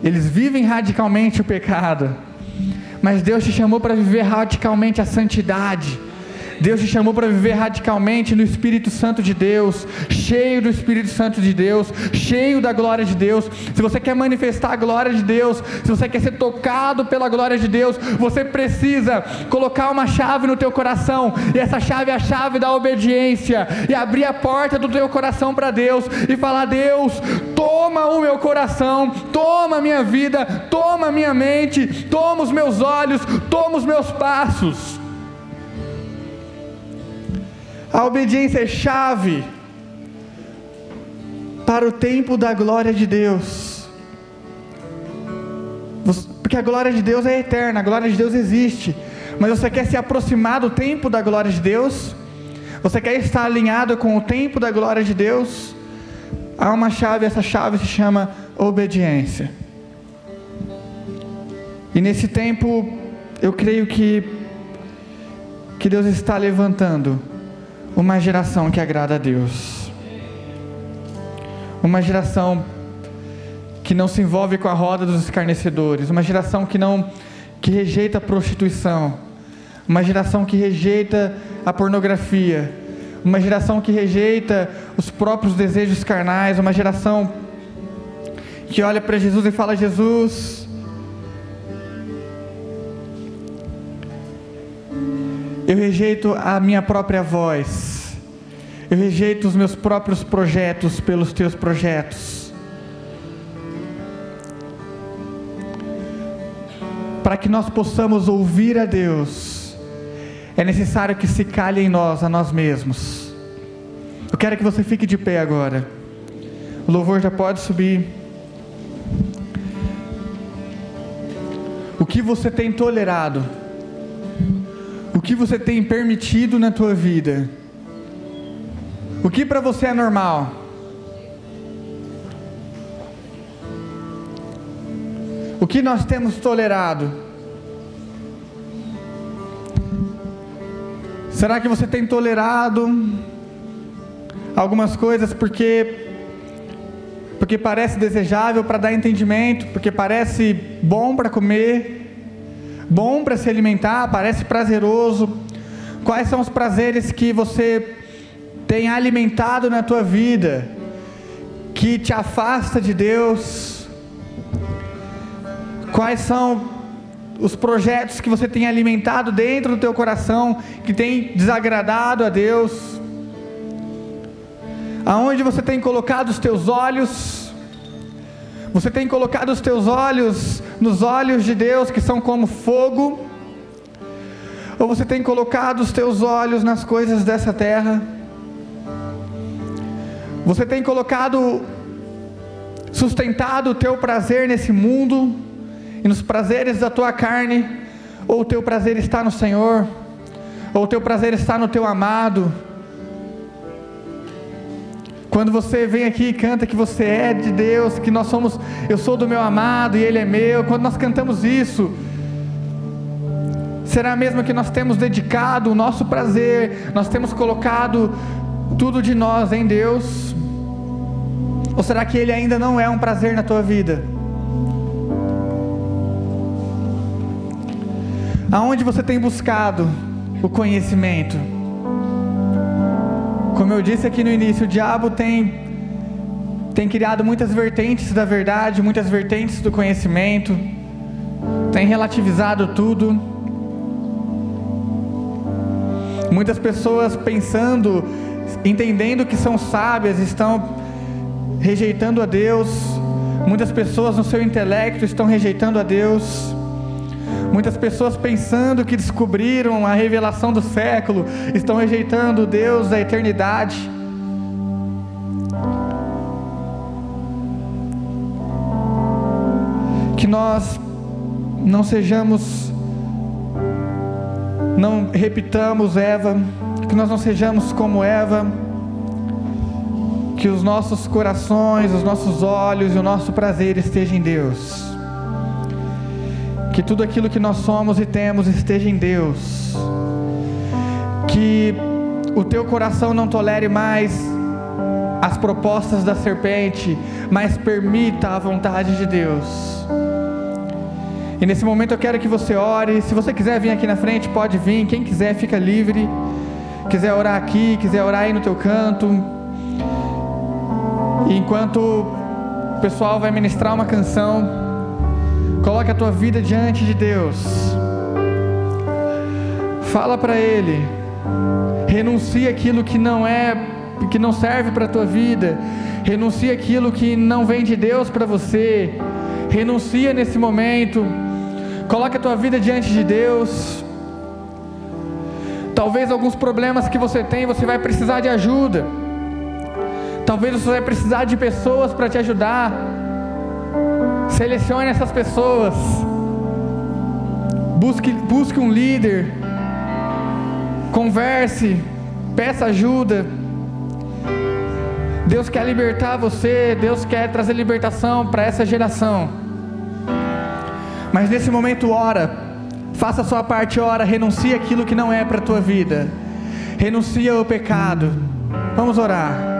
Eles vivem radicalmente o pecado mas Deus te chamou para viver radicalmente a santidade. Deus te chamou para viver radicalmente no Espírito Santo de Deus, cheio do Espírito Santo de Deus, cheio da glória de Deus. Se você quer manifestar a glória de Deus, se você quer ser tocado pela glória de Deus, você precisa colocar uma chave no teu coração, e essa chave é a chave da obediência, e abrir a porta do teu coração para Deus e falar: Deus, toma o meu coração, toma a minha vida, toma a minha mente, toma os meus olhos, toma os meus passos. A obediência é chave para o tempo da glória de Deus. Porque a glória de Deus é eterna, a glória de Deus existe. Mas você quer se aproximar do tempo da glória de Deus? Você quer estar alinhado com o tempo da glória de Deus? Há uma chave, essa chave se chama obediência. E nesse tempo, eu creio que que Deus está levantando uma geração que agrada a Deus. Uma geração que não se envolve com a roda dos escarnecedores, uma geração que não que rejeita a prostituição, uma geração que rejeita a pornografia, uma geração que rejeita os próprios desejos carnais, uma geração que olha para Jesus e fala: Jesus, eu rejeito a minha própria voz, eu rejeito os meus próprios projetos pelos teus projetos. Para que nós possamos ouvir a Deus, é necessário que se calhe em nós, a nós mesmos. Eu quero que você fique de pé agora. O louvor já pode subir. O que você tem tolerado? Que você tem permitido na tua vida? O que para você é normal? O que nós temos tolerado? Será que você tem tolerado algumas coisas porque porque parece desejável para dar entendimento, porque parece bom para comer, bom para se alimentar, parece prazeroso. Quais são os prazeres que você tem alimentado na tua vida, que te afasta de Deus? Quais são os projetos que você tem alimentado dentro do teu coração, que tem desagradado a Deus? Aonde você tem colocado os teus olhos? Você tem colocado os teus olhos nos olhos de Deus que são como fogo? Ou você tem colocado os teus olhos nas coisas dessa terra? Você tem colocado, sustentado o teu prazer nesse mundo e nos prazeres da tua carne? Ou o teu prazer está no Senhor? Ou o teu prazer está no teu amado? Quando você vem aqui e canta que você é de Deus, que nós somos, eu sou do meu amado e ele é meu, quando nós cantamos isso, será mesmo que nós temos dedicado o nosso prazer, nós temos colocado tudo de nós em Deus? Ou será que ele ainda não é um prazer na tua vida? Aonde você tem buscado o conhecimento? Como eu disse aqui no início, o diabo tem tem criado muitas vertentes da verdade, muitas vertentes do conhecimento, tem relativizado tudo. Muitas pessoas pensando, entendendo que são sábias, estão rejeitando a Deus. Muitas pessoas no seu intelecto estão rejeitando a Deus. Muitas pessoas pensando que descobriram a revelação do século, estão rejeitando Deus da eternidade. Que nós não sejamos, não repitamos Eva, que nós não sejamos como Eva, que os nossos corações, os nossos olhos e o nosso prazer estejam em Deus que tudo aquilo que nós somos e temos esteja em Deus, que o teu coração não tolere mais as propostas da serpente, mas permita a vontade de Deus. E nesse momento eu quero que você ore. Se você quiser vir aqui na frente, pode vir. Quem quiser, fica livre. Quiser orar aqui, quiser orar aí no teu canto. E enquanto o pessoal vai ministrar uma canção, coloque a tua vida diante de Deus. Fala para Ele. Renuncia aquilo que não é, que não serve para a tua vida. Renuncia aquilo que não vem de Deus para você. Renuncia nesse momento. Coloque a tua vida diante de Deus. Talvez alguns problemas que você tem, você vai precisar de ajuda. Talvez você vai precisar de pessoas para te ajudar. Selecione essas pessoas. Busque, busque um líder. Converse. Peça ajuda. Deus quer libertar você. Deus quer trazer libertação para essa geração. Mas nesse momento, ora. Faça a sua parte, ora. Renuncie aquilo que não é para a tua vida. Renuncia ao pecado. Vamos orar.